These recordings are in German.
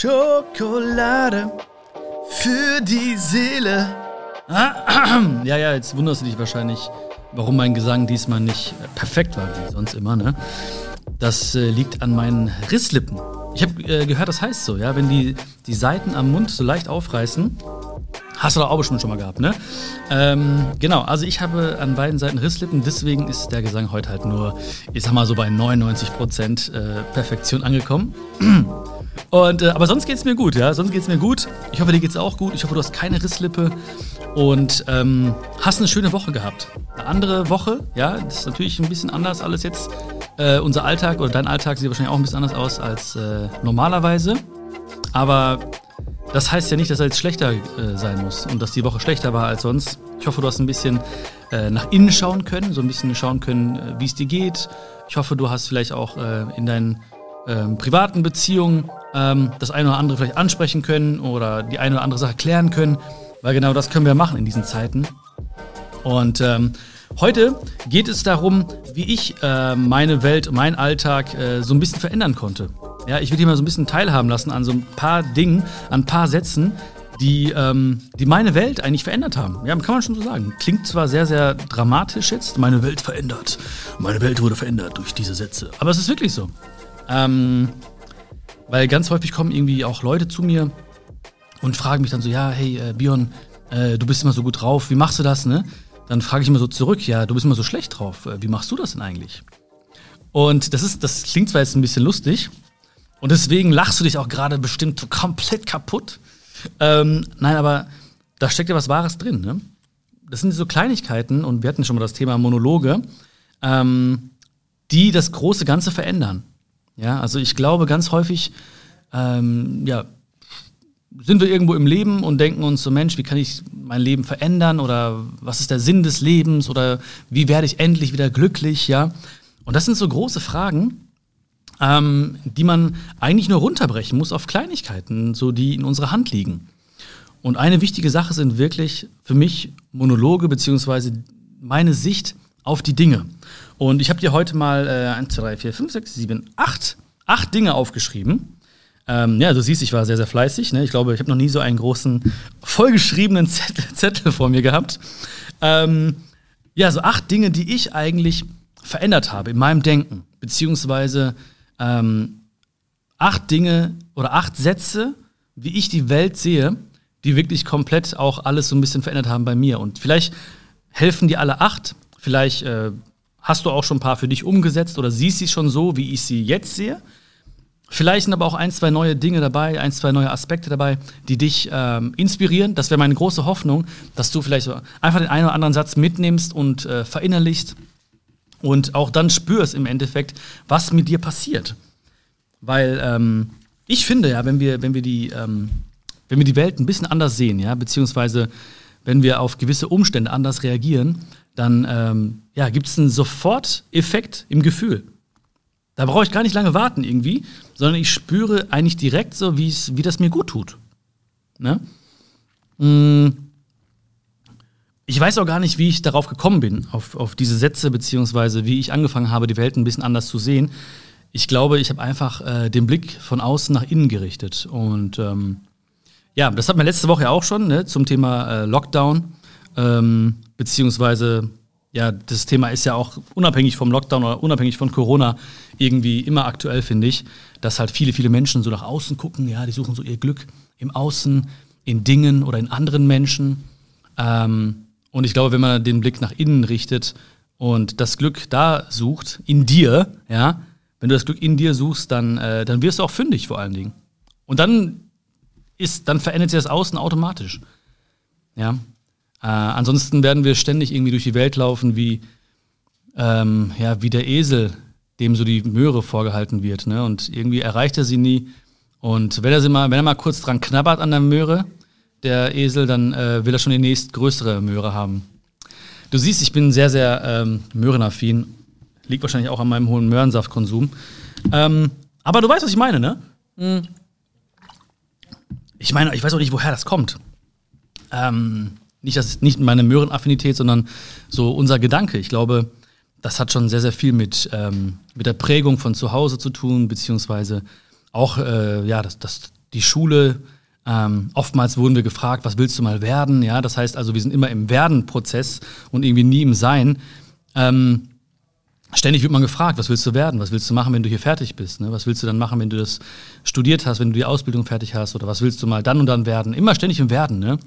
Schokolade für die Seele. Ja, ja, jetzt wunderst du dich wahrscheinlich, warum mein Gesang diesmal nicht perfekt war, wie sonst immer, ne? Das äh, liegt an meinen Risslippen. Ich habe äh, gehört, das heißt so, ja, wenn die, die Seiten am Mund so leicht aufreißen, Hast du doch auch bestimmt schon mal gehabt, ne? Ähm, genau, also ich habe an beiden Seiten Risslippen, deswegen ist der Gesang heute halt nur, ich sag mal so bei 99% äh, Perfektion angekommen. Und, äh, aber sonst geht's mir gut, ja, sonst geht's mir gut. Ich hoffe, dir geht's auch gut. Ich hoffe, du hast keine Risslippe und ähm, hast eine schöne Woche gehabt. Eine andere Woche, ja, das ist natürlich ein bisschen anders alles jetzt. Äh, unser Alltag oder dein Alltag sieht wahrscheinlich auch ein bisschen anders aus als äh, normalerweise. Aber das heißt ja nicht, dass er jetzt schlechter äh, sein muss und dass die Woche schlechter war als sonst. Ich hoffe, du hast ein bisschen äh, nach innen schauen können, so ein bisschen schauen können, äh, wie es dir geht. Ich hoffe, du hast vielleicht auch äh, in deinen ähm, privaten Beziehungen ähm, das eine oder andere vielleicht ansprechen können oder die eine oder andere Sache klären können, weil genau das können wir machen in diesen Zeiten. Und ähm, heute geht es darum, wie ich äh, meine Welt, meinen Alltag äh, so ein bisschen verändern konnte. Ja, ich will dich mal so ein bisschen teilhaben lassen an so ein paar Dingen, an ein paar Sätzen, die, ähm, die meine Welt eigentlich verändert haben. Ja, kann man schon so sagen. Klingt zwar sehr, sehr dramatisch jetzt, meine Welt verändert. Meine Welt wurde verändert durch diese Sätze. Aber es ist wirklich so. Ähm, weil ganz häufig kommen irgendwie auch Leute zu mir und fragen mich dann so, ja, hey, äh, Björn, äh, du bist immer so gut drauf, wie machst du das, ne? Dann frage ich immer so zurück, ja, du bist immer so schlecht drauf, äh, wie machst du das denn eigentlich? Und das ist, das klingt zwar jetzt ein bisschen lustig, und deswegen lachst du dich auch gerade bestimmt komplett kaputt. Ähm, nein, aber da steckt ja was Wahres drin. Ne? Das sind so Kleinigkeiten, und wir hatten schon mal das Thema Monologe, ähm, die das große Ganze verändern. Ja, also ich glaube ganz häufig, ähm, ja, sind wir irgendwo im Leben und denken uns so, Mensch, wie kann ich mein Leben verändern oder was ist der Sinn des Lebens oder wie werde ich endlich wieder glücklich, ja? Und das sind so große Fragen, ähm, die man eigentlich nur runterbrechen muss auf Kleinigkeiten, so die in unserer Hand liegen. Und eine wichtige Sache sind wirklich für mich Monologe beziehungsweise meine Sicht auf die Dinge. Und ich habe dir heute mal äh, 1, 2, 3, 4, 5, 6, 7, 8, 8 Dinge aufgeschrieben. Ähm, ja, du siehst, ich war sehr, sehr fleißig. Ne? Ich glaube, ich habe noch nie so einen großen, vollgeschriebenen Zettel, Zettel vor mir gehabt. Ähm, ja, so acht Dinge, die ich eigentlich verändert habe in meinem Denken, beziehungsweise ähm, acht Dinge oder acht Sätze, wie ich die Welt sehe, die wirklich komplett auch alles so ein bisschen verändert haben bei mir. Und vielleicht helfen die alle acht. Vielleicht äh, hast du auch schon ein paar für dich umgesetzt oder siehst sie schon so, wie ich sie jetzt sehe. Vielleicht sind aber auch ein, zwei neue Dinge dabei, ein, zwei neue Aspekte dabei, die dich ähm, inspirieren. Das wäre meine große Hoffnung, dass du vielleicht so einfach den einen oder anderen Satz mitnimmst und äh, verinnerlichst und auch dann spürst im Endeffekt, was mit dir passiert. Weil ähm, ich finde ja, wenn wir, wenn wir die, ähm, wenn wir die Welt ein bisschen anders sehen, ja, beziehungsweise wenn wir auf gewisse Umstände anders reagieren, dann ähm, ja, gibt es einen Soforteffekt im Gefühl. Da brauche ich gar nicht lange warten irgendwie, sondern ich spüre eigentlich direkt so, wie das mir gut tut. Ne? Mmh ich weiß auch gar nicht, wie ich darauf gekommen bin, auf, auf diese Sätze, beziehungsweise wie ich angefangen habe, die Welt ein bisschen anders zu sehen. Ich glaube, ich habe einfach äh, den Blick von außen nach innen gerichtet. Und ähm, ja, das hatten wir letzte Woche ja auch schon ne, zum Thema äh, Lockdown. Ähm, beziehungsweise, ja, das Thema ist ja auch unabhängig vom Lockdown oder unabhängig von Corona irgendwie immer aktuell, finde ich, dass halt viele, viele Menschen so nach außen gucken. Ja, die suchen so ihr Glück im Außen, in Dingen oder in anderen Menschen. Ähm, und ich glaube, wenn man den Blick nach innen richtet und das Glück da sucht, in dir, ja, wenn du das Glück in dir suchst, dann, äh, dann wirst du auch fündig vor allen Dingen. Und dann ist, dann verändert sich das Außen automatisch. Ja. Äh, ansonsten werden wir ständig irgendwie durch die Welt laufen, wie, ähm, ja, wie der Esel, dem so die Möhre vorgehalten wird. Ne? Und irgendwie erreicht er sie nie. Und wenn er, sie mal, wenn er mal kurz dran knabbert an der Möhre, der Esel, dann äh, will er schon die nächstgrößere Möhre haben. Du siehst, ich bin sehr, sehr ähm, möhrenaffin. Liegt wahrscheinlich auch an meinem hohen Möhrensaftkonsum. Ähm, aber du weißt, was ich meine, ne? Hm. Ich meine, ich weiß auch nicht, woher das kommt. Ähm, nicht, das, nicht meine Möhrenaffinität, sondern so unser Gedanke. Ich glaube, das hat schon sehr, sehr viel mit, ähm, mit der Prägung von zu Hause zu tun, beziehungsweise auch äh, ja, das, das die Schule. Ähm, oftmals wurden wir gefragt, was willst du mal werden? Ja, das heißt also, wir sind immer im Werden-Prozess und irgendwie nie im Sein. Ähm, ständig wird man gefragt, was willst du werden? Was willst du machen, wenn du hier fertig bist? Ne? Was willst du dann machen, wenn du das studiert hast, wenn du die Ausbildung fertig hast? Oder was willst du mal dann und dann werden? Immer ständig im Werden. Ne?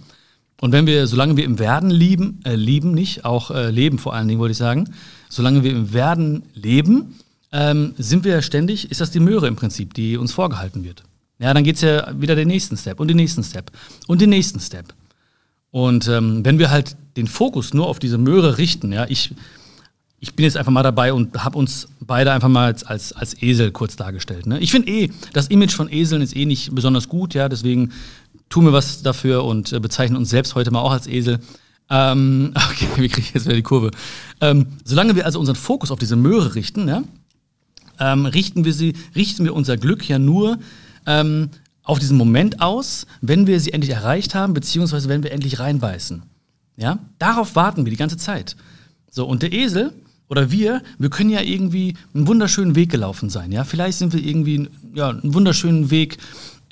Und wenn wir, solange wir im Werden lieben, äh, lieben nicht, auch äh, leben vor allen Dingen, wollte ich sagen, solange wir im Werden leben, ähm, sind wir ständig, ist das die Möhre im Prinzip, die uns vorgehalten wird. Ja, dann geht es ja wieder den nächsten Step und den nächsten Step und den nächsten Step. Und ähm, wenn wir halt den Fokus nur auf diese Möhre richten, ja, ich, ich bin jetzt einfach mal dabei und habe uns beide einfach mal als, als, als Esel kurz dargestellt. Ne? Ich finde eh, das Image von Eseln ist eh nicht besonders gut, ja, deswegen tun wir was dafür und äh, bezeichnen uns selbst heute mal auch als Esel. Ähm, okay, wie kriege ich jetzt wieder die Kurve? Ähm, solange wir also unseren Fokus auf diese Möhre richten, ja, ähm, richten, wir sie, richten wir unser Glück ja nur ähm, auf diesen Moment aus, wenn wir sie endlich erreicht haben, beziehungsweise wenn wir endlich reinbeißen. Ja? Darauf warten wir die ganze Zeit. So, und der Esel oder wir, wir können ja irgendwie einen wunderschönen Weg gelaufen sein. Ja? Vielleicht sind wir irgendwie ja, einen wunderschönen Weg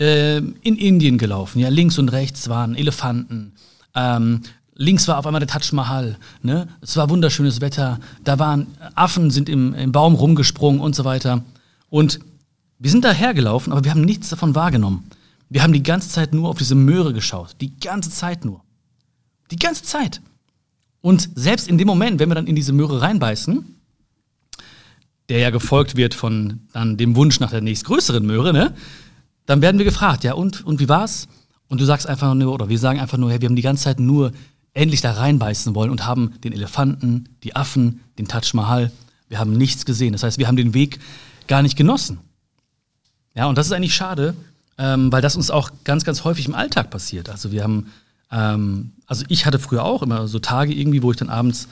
in Indien gelaufen. Ja? Links und rechts waren Elefanten. Ähm, links war auf einmal der Taj Mahal. Ne? Es war wunderschönes Wetter. Da waren Affen, sind im, im Baum rumgesprungen und so weiter. Und wir sind dahergelaufen, aber wir haben nichts davon wahrgenommen. Wir haben die ganze Zeit nur auf diese Möhre geschaut. Die ganze Zeit nur. Die ganze Zeit. Und selbst in dem Moment, wenn wir dann in diese Möhre reinbeißen, der ja gefolgt wird von dann dem Wunsch nach der nächstgrößeren Möhre, ne, dann werden wir gefragt, ja, und, und wie war's? Und du sagst einfach nur, oder wir sagen einfach nur, hey, wir haben die ganze Zeit nur endlich da reinbeißen wollen und haben den Elefanten, die Affen, den Taj Mahal, wir haben nichts gesehen. Das heißt, wir haben den Weg gar nicht genossen. Ja, und das ist eigentlich schade, ähm, weil das uns auch ganz, ganz häufig im Alltag passiert. Also wir haben, ähm, also ich hatte früher auch immer so Tage irgendwie, wo ich dann abends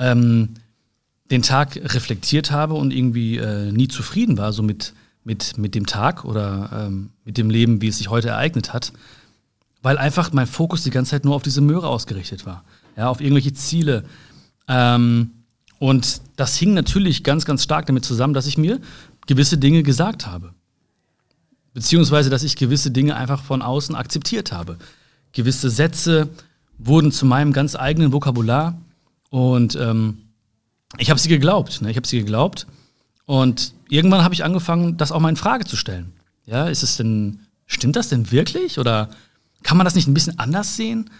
ähm, den Tag reflektiert habe und irgendwie äh, nie zufrieden war, so mit, mit, mit dem Tag oder ähm, mit dem Leben, wie es sich heute ereignet hat, weil einfach mein Fokus die ganze Zeit nur auf diese Möhre ausgerichtet war, ja, auf irgendwelche Ziele. Ähm, und das hing natürlich ganz, ganz stark damit zusammen, dass ich mir gewisse Dinge gesagt habe. Beziehungsweise, dass ich gewisse Dinge einfach von außen akzeptiert habe. Gewisse Sätze wurden zu meinem ganz eigenen Vokabular und ähm, ich habe sie geglaubt. Ne? Ich habe sie geglaubt und irgendwann habe ich angefangen, das auch mal in Frage zu stellen. Ja, ist es denn, stimmt das denn wirklich oder kann man das nicht ein bisschen anders sehen?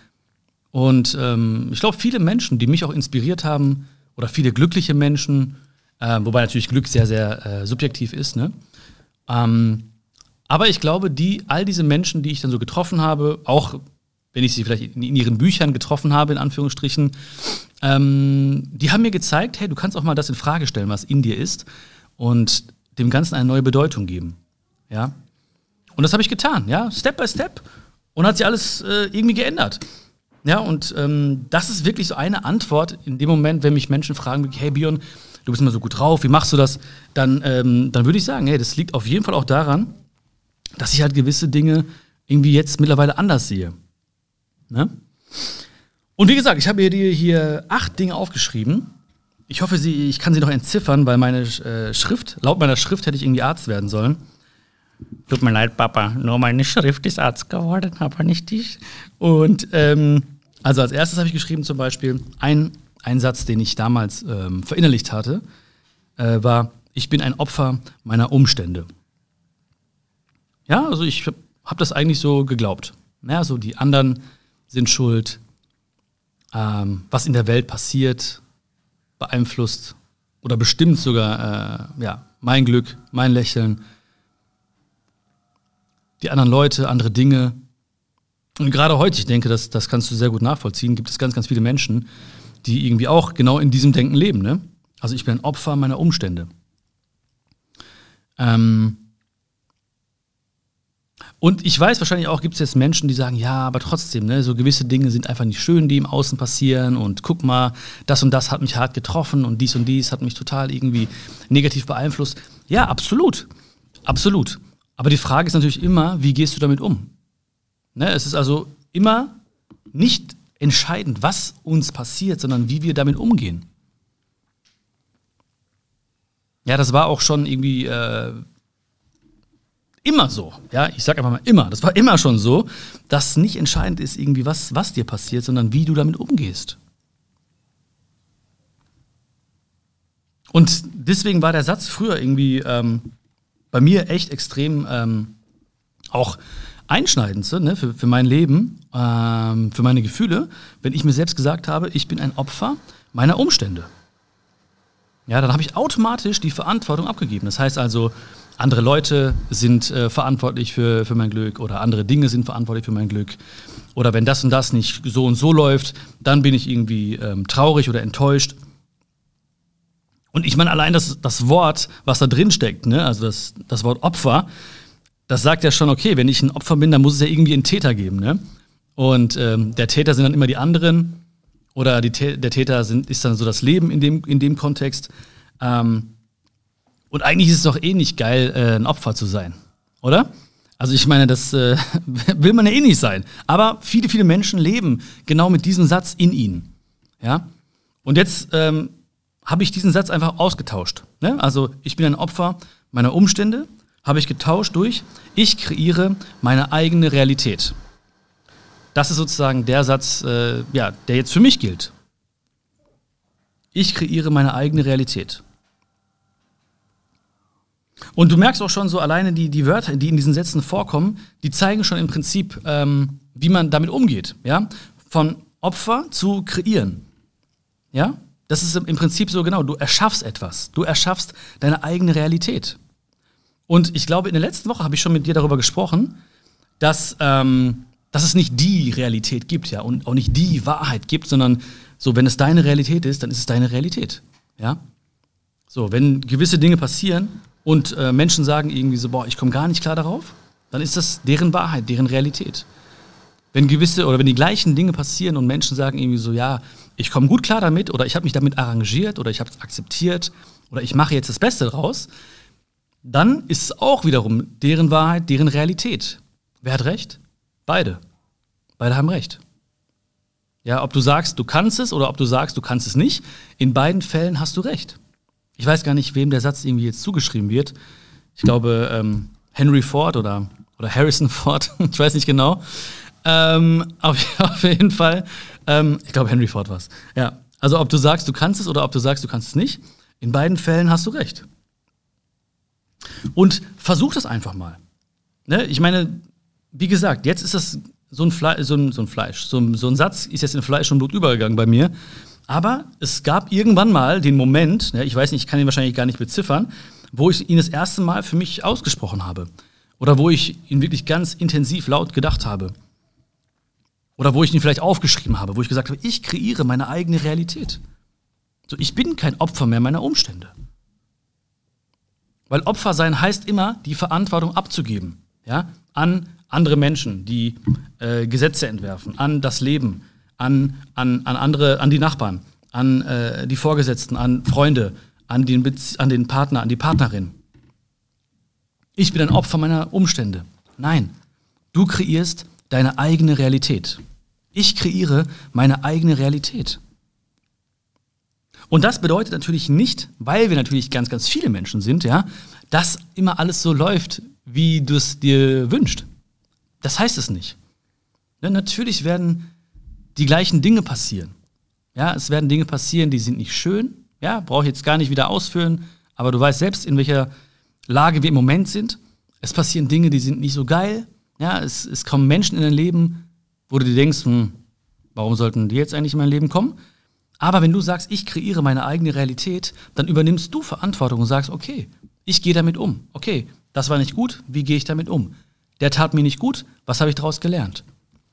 Und ähm, ich glaube, viele Menschen, die mich auch inspiriert haben oder viele glückliche Menschen, äh, wobei natürlich Glück sehr, sehr äh, subjektiv ist, ne? Ähm, aber ich glaube, die, all diese Menschen, die ich dann so getroffen habe, auch wenn ich sie vielleicht in, ihren Büchern getroffen habe, in Anführungsstrichen, ähm, die haben mir gezeigt, hey, du kannst auch mal das in Frage stellen, was in dir ist, und dem Ganzen eine neue Bedeutung geben. Ja. Und das habe ich getan, ja, Step by Step. Und hat sich alles äh, irgendwie geändert. Ja, und ähm, das ist wirklich so eine Antwort in dem Moment, wenn mich Menschen fragen, hey Björn, du bist immer so gut drauf, wie machst du das? Dann, ähm, dann würde ich sagen, hey, das liegt auf jeden Fall auch daran, dass ich halt gewisse Dinge irgendwie jetzt mittlerweile anders sehe. Ne? Und wie gesagt, ich habe dir hier acht Dinge aufgeschrieben. Ich hoffe, sie, ich kann sie noch entziffern, weil meine äh, Schrift, laut meiner Schrift hätte ich irgendwie Arzt werden sollen. Tut mir leid, Papa, nur meine Schrift ist Arzt geworden, aber nicht dich. Und ähm, also als erstes habe ich geschrieben zum Beispiel, ein, ein Satz, den ich damals ähm, verinnerlicht hatte, äh, war, ich bin ein Opfer meiner Umstände. Ja, also ich habe das eigentlich so geglaubt. Ja, so die anderen sind schuld. Ähm, was in der Welt passiert, beeinflusst oder bestimmt sogar äh, ja, mein Glück, mein Lächeln. Die anderen Leute, andere Dinge. Und gerade heute, ich denke, das, das kannst du sehr gut nachvollziehen, gibt es ganz, ganz viele Menschen, die irgendwie auch genau in diesem Denken leben. Ne? Also ich bin ein Opfer meiner Umstände. Ähm, und ich weiß, wahrscheinlich auch gibt es jetzt Menschen, die sagen, ja, aber trotzdem, ne, so gewisse Dinge sind einfach nicht schön, die im Außen passieren und guck mal, das und das hat mich hart getroffen und dies und dies hat mich total irgendwie negativ beeinflusst. Ja, absolut. Absolut. Aber die Frage ist natürlich immer, wie gehst du damit um? Ne, es ist also immer nicht entscheidend, was uns passiert, sondern wie wir damit umgehen. Ja, das war auch schon irgendwie äh, immer so. Ja, ich sage einfach mal immer. Das war immer schon so, dass nicht entscheidend ist irgendwie was, was dir passiert, sondern wie du damit umgehst. Und deswegen war der Satz früher irgendwie ähm, bei mir echt extrem ähm, auch einschneidend so, ne, für, für mein Leben, ähm, für meine Gefühle, wenn ich mir selbst gesagt habe, ich bin ein Opfer meiner Umstände. Ja, dann habe ich automatisch die Verantwortung abgegeben. Das heißt also, andere Leute sind äh, verantwortlich für, für mein Glück oder andere Dinge sind verantwortlich für mein Glück. Oder wenn das und das nicht so und so läuft, dann bin ich irgendwie ähm, traurig oder enttäuscht. Und ich meine, allein das, das Wort, was da drin steckt, ne? also das, das Wort Opfer, das sagt ja schon, okay, wenn ich ein Opfer bin, dann muss es ja irgendwie einen Täter geben. Ne? Und ähm, der Täter sind dann immer die anderen oder die, der Täter sind, ist dann so das Leben in dem, in dem Kontext. Ähm, und eigentlich ist es doch eh nicht geil, äh, ein Opfer zu sein, oder? Also ich meine, das äh, will man ja eh nicht sein. Aber viele, viele Menschen leben genau mit diesem Satz in ihnen. Ja? Und jetzt ähm, habe ich diesen Satz einfach ausgetauscht. Ne? Also ich bin ein Opfer meiner Umstände, habe ich getauscht durch, ich kreiere meine eigene Realität. Das ist sozusagen der Satz, äh, ja, der jetzt für mich gilt. Ich kreiere meine eigene Realität. Und du merkst auch schon so alleine die, die Wörter, die in diesen Sätzen vorkommen, die zeigen schon im Prinzip, ähm, wie man damit umgeht. Ja? Von Opfer zu kreieren. Ja? Das ist im Prinzip so genau, du erschaffst etwas. Du erschaffst deine eigene Realität. Und ich glaube, in der letzten Woche habe ich schon mit dir darüber gesprochen, dass, ähm, dass es nicht die Realität gibt, ja, und auch nicht die Wahrheit gibt, sondern so, wenn es deine Realität ist, dann ist es deine Realität. Ja? So, wenn gewisse Dinge passieren und äh, Menschen sagen irgendwie so, boah, ich komme gar nicht klar darauf, dann ist das deren Wahrheit, deren Realität. Wenn gewisse oder wenn die gleichen Dinge passieren und Menschen sagen irgendwie so, ja, ich komme gut klar damit oder ich habe mich damit arrangiert oder ich habe es akzeptiert oder ich mache jetzt das Beste draus, dann ist es auch wiederum deren Wahrheit, deren Realität. Wer hat recht? Beide. Beide haben recht. Ja, ob du sagst, du kannst es oder ob du sagst, du kannst es nicht, in beiden Fällen hast du recht. Ich weiß gar nicht, wem der Satz irgendwie jetzt zugeschrieben wird. Ich glaube, ähm, Henry Ford oder, oder Harrison Ford, ich weiß nicht genau. Ähm, auf, auf, jeden Fall, ähm, ich glaube, Henry Ford war es. Ja. Also, ob du sagst, du kannst es oder ob du sagst, du kannst es nicht, in beiden Fällen hast du recht. Und versuch das einfach mal. Ne? Ich meine, wie gesagt, jetzt ist das so ein, Fle so ein, so ein Fleisch. So ein, so ein, Satz ist jetzt in Fleisch und Blut übergegangen bei mir. Aber es gab irgendwann mal den Moment, ne, ich weiß nicht, ich kann ihn wahrscheinlich gar nicht beziffern, wo ich ihn das erste Mal für mich ausgesprochen habe. Oder wo ich ihn wirklich ganz intensiv laut gedacht habe. Oder wo ich ihn vielleicht aufgeschrieben habe, wo ich gesagt habe, ich kreiere meine eigene Realität. So, ich bin kein Opfer mehr meiner Umstände. Weil Opfer sein heißt immer, die Verantwortung abzugeben. Ja? An andere Menschen, die äh, Gesetze entwerfen, an das Leben, an, an, an andere, an die Nachbarn, an äh, die Vorgesetzten, an Freunde, an den, an den Partner, an die Partnerin. Ich bin ein Opfer meiner Umstände. Nein, du kreierst deine eigene Realität. Ich kreiere meine eigene Realität. Und das bedeutet natürlich nicht, weil wir natürlich ganz, ganz viele Menschen sind, ja, dass immer alles so läuft, wie du es dir wünschst. Das heißt es nicht. Ja, natürlich werden die gleichen Dinge passieren. Ja, es werden Dinge passieren, die sind nicht schön. Ja, brauche ich jetzt gar nicht wieder ausführen, aber du weißt selbst, in welcher Lage wir im Moment sind. Es passieren Dinge, die sind nicht so geil. Ja, es, es kommen Menschen in dein Leben, wo du dir denkst, hm, warum sollten die jetzt eigentlich in mein Leben kommen? Aber wenn du sagst, ich kreiere meine eigene Realität, dann übernimmst du Verantwortung und sagst, okay, ich gehe damit um. Okay, das war nicht gut, wie gehe ich damit um? Der tat mir nicht gut, was habe ich daraus gelernt?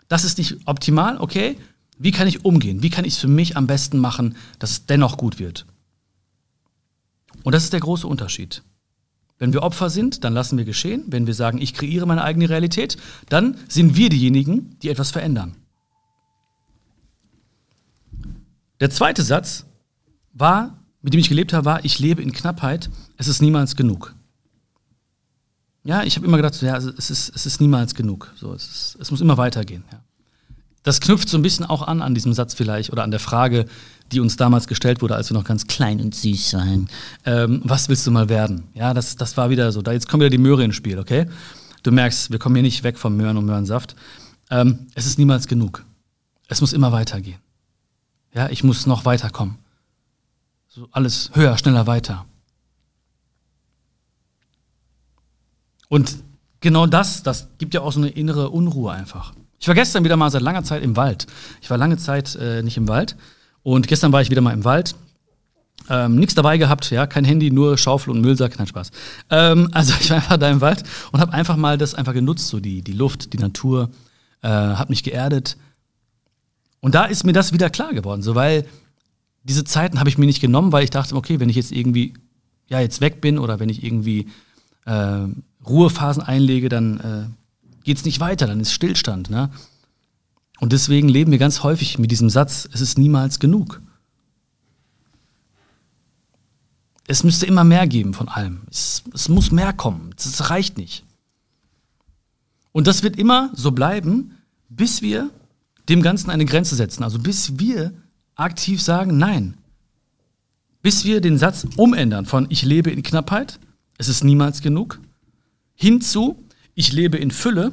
Das ist nicht optimal, okay, wie kann ich umgehen? Wie kann ich es für mich am besten machen, dass es dennoch gut wird? Und das ist der große Unterschied. Wenn wir Opfer sind, dann lassen wir geschehen. Wenn wir sagen, ich kreiere meine eigene Realität, dann sind wir diejenigen, die etwas verändern. Der zweite Satz war, mit dem ich gelebt habe, war, ich lebe in Knappheit, es ist niemals genug. Ja, ich habe immer gedacht, ja, es ist, es ist niemals genug. So, es, ist, es muss immer weitergehen. Ja. Das knüpft so ein bisschen auch an an diesem Satz vielleicht oder an der Frage, die uns damals gestellt wurde, als wir noch ganz klein und süß waren. Ähm, was willst du mal werden? Ja, das, das war wieder so. Da jetzt kommt wieder die Möhre ins Spiel, okay? Du merkst, wir kommen hier nicht weg vom Möhren und Möhrensaft. Ähm, es ist niemals genug. Es muss immer weitergehen. Ja, ich muss noch weiterkommen. So alles höher, schneller, weiter. Und genau das, das gibt ja auch so eine innere Unruhe einfach. Ich war gestern wieder mal seit langer Zeit im Wald. Ich war lange Zeit äh, nicht im Wald. Und gestern war ich wieder mal im Wald. Ähm, Nichts dabei gehabt, ja, kein Handy, nur Schaufel und Müllsack, kein Spaß. Ähm, also ich war einfach da im Wald und habe einfach mal das einfach genutzt, so die, die Luft, die Natur, äh, hat mich geerdet. Und da ist mir das wieder klar geworden, so weil diese Zeiten habe ich mir nicht genommen, weil ich dachte, okay, wenn ich jetzt irgendwie ja jetzt weg bin oder wenn ich irgendwie äh, Ruhephasen einlege, dann äh, geht es nicht weiter, dann ist Stillstand. Ne? Und deswegen leben wir ganz häufig mit diesem Satz, es ist niemals genug. Es müsste immer mehr geben von allem. Es, es muss mehr kommen. Es reicht nicht. Und das wird immer so bleiben, bis wir dem Ganzen eine Grenze setzen. Also bis wir aktiv sagen, nein. Bis wir den Satz umändern von ich lebe in Knappheit, es ist niemals genug, hinzu ich lebe in Fülle,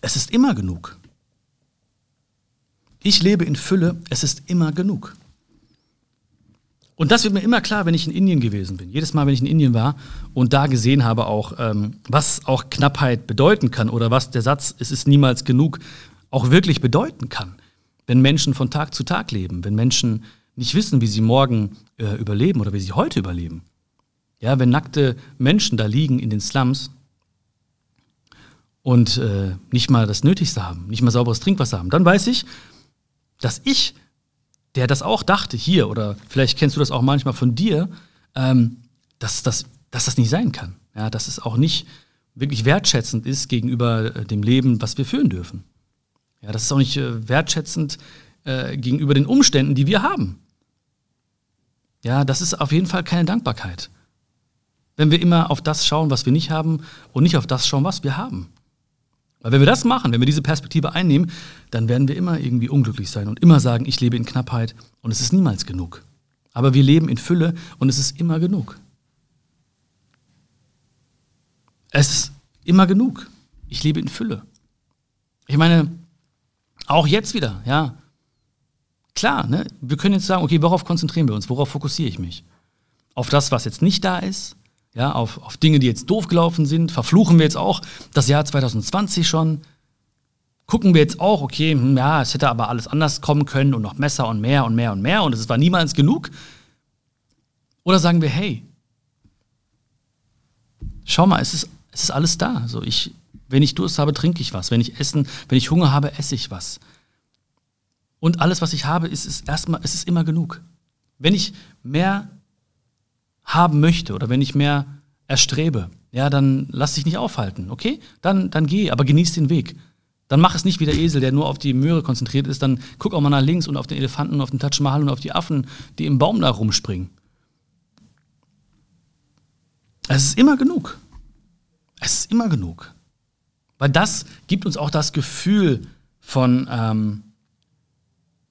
es ist immer genug. Ich lebe in Fülle, es ist immer genug. Und das wird mir immer klar, wenn ich in Indien gewesen bin. Jedes Mal, wenn ich in Indien war und da gesehen habe, auch ähm, was auch Knappheit bedeuten kann oder was der Satz, es ist niemals genug, auch wirklich bedeuten kann. Wenn Menschen von Tag zu Tag leben, wenn Menschen nicht wissen, wie sie morgen äh, überleben oder wie sie heute überleben. Ja, wenn nackte Menschen da liegen in den Slums und äh, nicht mal das Nötigste haben, nicht mal sauberes Trinkwasser haben, dann weiß ich, dass ich, der das auch dachte hier, oder vielleicht kennst du das auch manchmal von dir, ähm, dass, dass, dass das nicht sein kann. Ja, dass es auch nicht wirklich wertschätzend ist gegenüber äh, dem Leben, was wir führen dürfen. Ja, das ist auch nicht äh, wertschätzend äh, gegenüber den Umständen, die wir haben. Ja, das ist auf jeden Fall keine Dankbarkeit. Wenn wir immer auf das schauen, was wir nicht haben und nicht auf das schauen, was wir haben. Weil wenn wir das machen, wenn wir diese Perspektive einnehmen, dann werden wir immer irgendwie unglücklich sein und immer sagen, ich lebe in Knappheit und es ist niemals genug. Aber wir leben in Fülle und es ist immer genug. Es ist immer genug. Ich lebe in Fülle. Ich meine, auch jetzt wieder, ja. Klar, ne? wir können jetzt sagen, okay, worauf konzentrieren wir uns? Worauf fokussiere ich mich? Auf das, was jetzt nicht da ist? Ja, auf, auf Dinge, die jetzt doof gelaufen sind, verfluchen wir jetzt auch das Jahr 2020 schon. Gucken wir jetzt auch, okay, hm, ja, es hätte aber alles anders kommen können und noch Messer und mehr und mehr und mehr und es war niemals genug. Oder sagen wir, hey, schau mal, es ist, es ist alles da. Also ich, wenn ich Durst habe, trinke ich was. Wenn ich essen, wenn ich Hunger habe, esse ich was. Und alles, was ich habe, ist, ist erstmal, es ist immer genug. Wenn ich mehr haben möchte oder wenn ich mehr erstrebe, ja, dann lass dich nicht aufhalten, okay? Dann, dann geh, aber genieß den Weg. Dann mach es nicht wie der Esel, der nur auf die Möhre konzentriert ist. Dann guck auch mal nach links und auf den Elefanten und auf den Taj Mahal und auf die Affen, die im Baum da rumspringen. Es ist immer genug. Es ist immer genug. Weil das gibt uns auch das Gefühl von, ähm,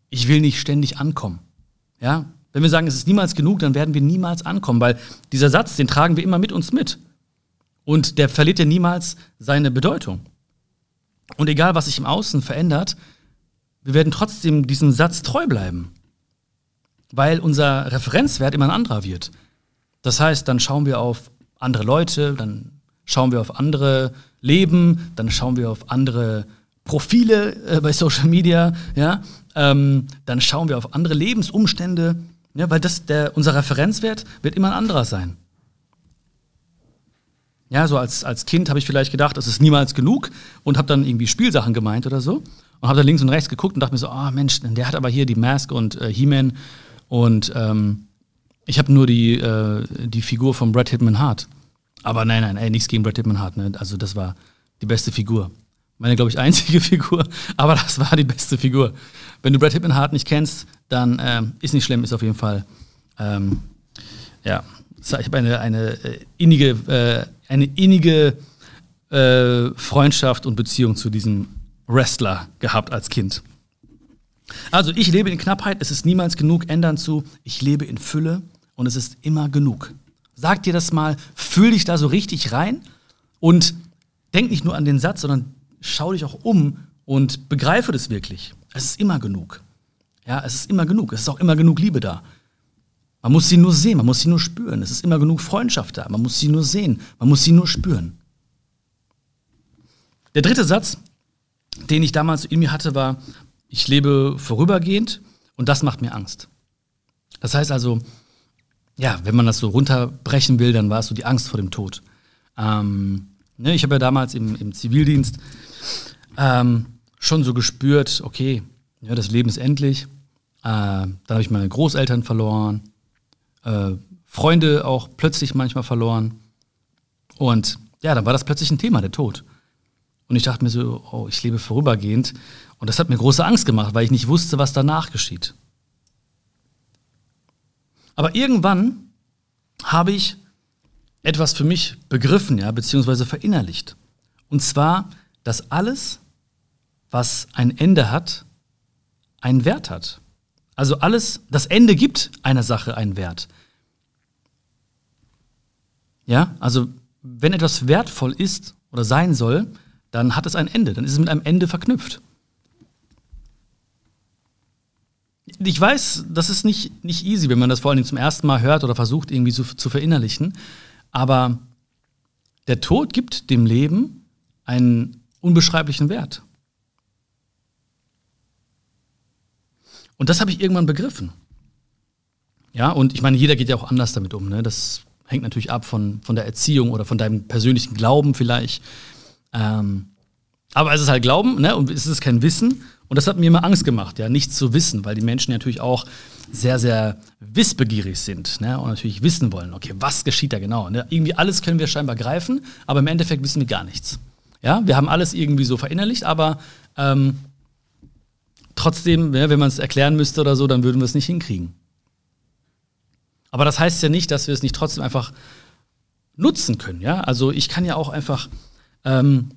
ich will nicht ständig ankommen. Ja, wenn wir sagen, es ist niemals genug, dann werden wir niemals ankommen, weil dieser Satz, den tragen wir immer mit uns mit. Und der verliert ja niemals seine Bedeutung. Und egal, was sich im Außen verändert, wir werden trotzdem diesem Satz treu bleiben. Weil unser Referenzwert immer ein anderer wird. Das heißt, dann schauen wir auf andere Leute, dann schauen wir auf andere Leben, dann schauen wir auf andere Profile äh, bei Social Media, ja, ähm, dann schauen wir auf andere Lebensumstände ja, weil das, der, unser Referenzwert wird immer ein anderer sein. Ja, so als, als Kind habe ich vielleicht gedacht, es ist niemals genug und habe dann irgendwie Spielsachen gemeint oder so. Und habe dann links und rechts geguckt und dachte mir so, oh Mensch, der hat aber hier die Mask und äh, He-Man und ähm, ich habe nur die, äh, die Figur von Brad Hitman Hart. Aber nein, nein, ey, nichts gegen Brad Hitman Hart. Ne? Also das war die beste Figur. Meine, glaube ich, einzige Figur, aber das war die beste Figur. Wenn du Brad Hitman Hart nicht kennst, dann ähm, ist nicht schlimm, ist auf jeden Fall, ähm, ja, ich habe eine, eine äh, innige, äh, eine innige äh, Freundschaft und Beziehung zu diesem Wrestler gehabt als Kind. Also, ich lebe in Knappheit, es ist niemals genug, ändern zu, ich lebe in Fülle und es ist immer genug. Sag dir das mal, fühl dich da so richtig rein und denk nicht nur an den Satz, sondern schau dich auch um und begreife das wirklich. Es ist immer genug. Ja, es ist immer genug. Es ist auch immer genug Liebe da. Man muss sie nur sehen, man muss sie nur spüren. Es ist immer genug Freundschaft da. Man muss sie nur sehen, man muss sie nur spüren. Der dritte Satz, den ich damals in mir hatte, war, ich lebe vorübergehend und das macht mir Angst. Das heißt also, ja, wenn man das so runterbrechen will, dann war es so die Angst vor dem Tod. Ähm, ne, ich habe ja damals im, im Zivildienst ähm, schon so gespürt, okay, ja, das Leben ist endlich. Äh, dann habe ich meine Großeltern verloren, äh, Freunde auch plötzlich manchmal verloren. Und ja, dann war das plötzlich ein Thema, der Tod. Und ich dachte mir so, oh, ich lebe vorübergehend. Und das hat mir große Angst gemacht, weil ich nicht wusste, was danach geschieht. Aber irgendwann habe ich etwas für mich begriffen, ja, beziehungsweise verinnerlicht. Und zwar, dass alles, was ein Ende hat, einen Wert hat. Also alles, das Ende gibt einer Sache einen Wert. Ja, also wenn etwas wertvoll ist oder sein soll, dann hat es ein Ende, dann ist es mit einem Ende verknüpft. Ich weiß, das ist nicht, nicht easy, wenn man das vor allen Dingen zum ersten Mal hört oder versucht irgendwie zu, zu verinnerlichen, aber der Tod gibt dem Leben einen unbeschreiblichen Wert. Und das habe ich irgendwann begriffen. Ja, und ich meine, jeder geht ja auch anders damit um. Ne? Das hängt natürlich ab von, von der Erziehung oder von deinem persönlichen Glauben vielleicht. Ähm, aber es ist halt Glauben, ne? Und es ist kein Wissen. Und das hat mir immer Angst gemacht, ja, nichts zu wissen, weil die Menschen natürlich auch sehr, sehr wissbegierig sind ne? und natürlich wissen wollen, okay, was geschieht da genau? Ne? Irgendwie alles können wir scheinbar greifen, aber im Endeffekt wissen wir gar nichts. Ja, wir haben alles irgendwie so verinnerlicht, aber ähm, trotzdem, ja, wenn man es erklären müsste oder so, dann würden wir es nicht hinkriegen. Aber das heißt ja nicht, dass wir es nicht trotzdem einfach nutzen können. Ja? Also ich kann ja auch einfach ähm,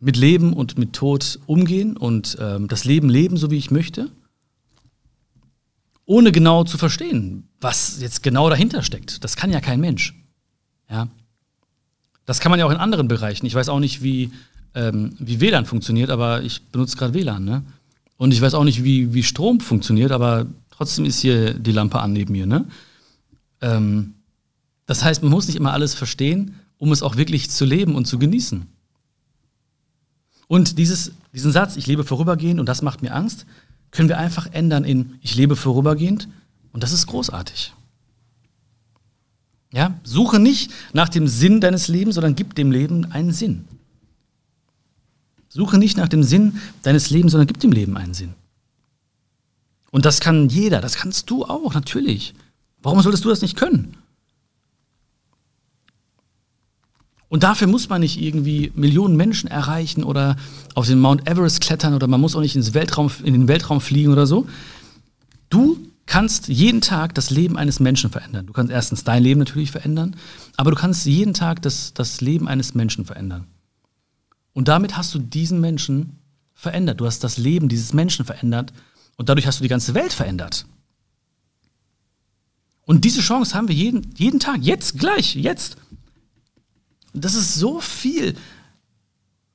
mit Leben und mit Tod umgehen und ähm, das Leben leben, so wie ich möchte, ohne genau zu verstehen, was jetzt genau dahinter steckt. Das kann ja kein Mensch. Ja? Das kann man ja auch in anderen Bereichen. Ich weiß auch nicht, wie, ähm, wie WLAN funktioniert, aber ich benutze gerade WLAN. Ne? Und ich weiß auch nicht, wie, wie Strom funktioniert, aber trotzdem ist hier die Lampe an neben mir. Ne? Ähm, das heißt, man muss nicht immer alles verstehen, um es auch wirklich zu leben und zu genießen. Und dieses, diesen Satz, ich lebe vorübergehend und das macht mir Angst, können wir einfach ändern in ich lebe vorübergehend und das ist großartig. Ja, suche nicht nach dem Sinn deines Lebens, sondern gib dem Leben einen Sinn. Suche nicht nach dem Sinn deines Lebens, sondern gib dem Leben einen Sinn. Und das kann jeder, das kannst du auch, natürlich. Warum solltest du das nicht können? Und dafür muss man nicht irgendwie Millionen Menschen erreichen oder auf den Mount Everest klettern oder man muss auch nicht ins Weltraum, in den Weltraum fliegen oder so. Du kannst jeden Tag das Leben eines Menschen verändern. Du kannst erstens dein Leben natürlich verändern, aber du kannst jeden Tag das, das Leben eines Menschen verändern. Und damit hast du diesen Menschen verändert. Du hast das Leben dieses Menschen verändert und dadurch hast du die ganze Welt verändert. Und diese Chance haben wir jeden, jeden Tag, jetzt, gleich, jetzt. Das ist so viel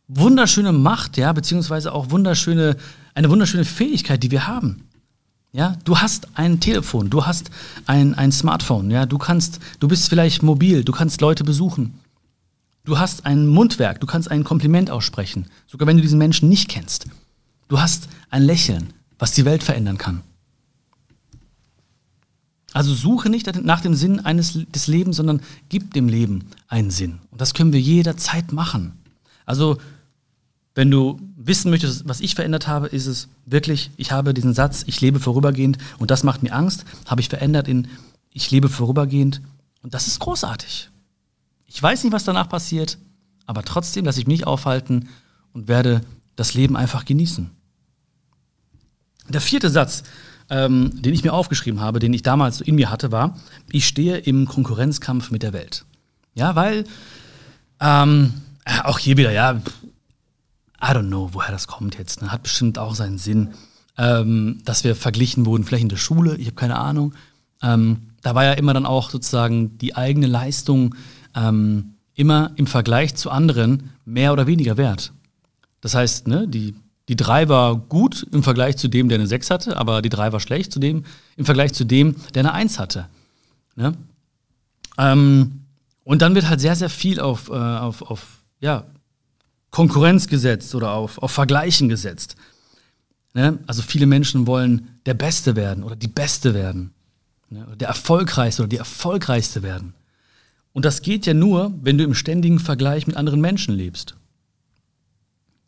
wunderschöne Macht, ja, beziehungsweise auch wunderschöne, eine wunderschöne Fähigkeit, die wir haben. Ja, du hast ein Telefon, du hast ein, ein Smartphone, ja, du kannst, du bist vielleicht mobil, du kannst Leute besuchen. Du hast ein Mundwerk, du kannst ein Kompliment aussprechen, sogar wenn du diesen Menschen nicht kennst. Du hast ein Lächeln, was die Welt verändern kann. Also suche nicht nach dem Sinn eines des Lebens, sondern gib dem Leben einen Sinn. Und das können wir jederzeit machen. Also wenn du wissen möchtest, was ich verändert habe, ist es wirklich, ich habe diesen Satz, ich lebe vorübergehend und das macht mir Angst, habe ich verändert in ich lebe vorübergehend und das ist großartig. Ich weiß nicht, was danach passiert, aber trotzdem lasse ich mich aufhalten und werde das Leben einfach genießen. Der vierte Satz, ähm, den ich mir aufgeschrieben habe, den ich damals in mir hatte, war, ich stehe im Konkurrenzkampf mit der Welt. Ja, weil ähm, auch hier wieder, ja, I don't know, woher das kommt jetzt. Ne? Hat bestimmt auch seinen Sinn, ähm, dass wir verglichen wurden, vielleicht in der Schule, ich habe keine Ahnung. Ähm, da war ja immer dann auch sozusagen die eigene Leistung ähm, immer im Vergleich zu anderen mehr oder weniger wert. Das heißt, ne, die, die 3 war gut im Vergleich zu dem, der eine 6 hatte, aber die 3 war schlecht zu dem, im Vergleich zu dem, der eine 1 hatte. Ne? Ähm, und dann wird halt sehr, sehr viel auf, äh, auf, auf ja, Konkurrenz gesetzt oder auf, auf Vergleichen gesetzt. Ne? Also viele Menschen wollen der Beste werden oder die Beste werden. Ne? Der Erfolgreichste oder die Erfolgreichste werden. Und das geht ja nur, wenn du im ständigen Vergleich mit anderen Menschen lebst.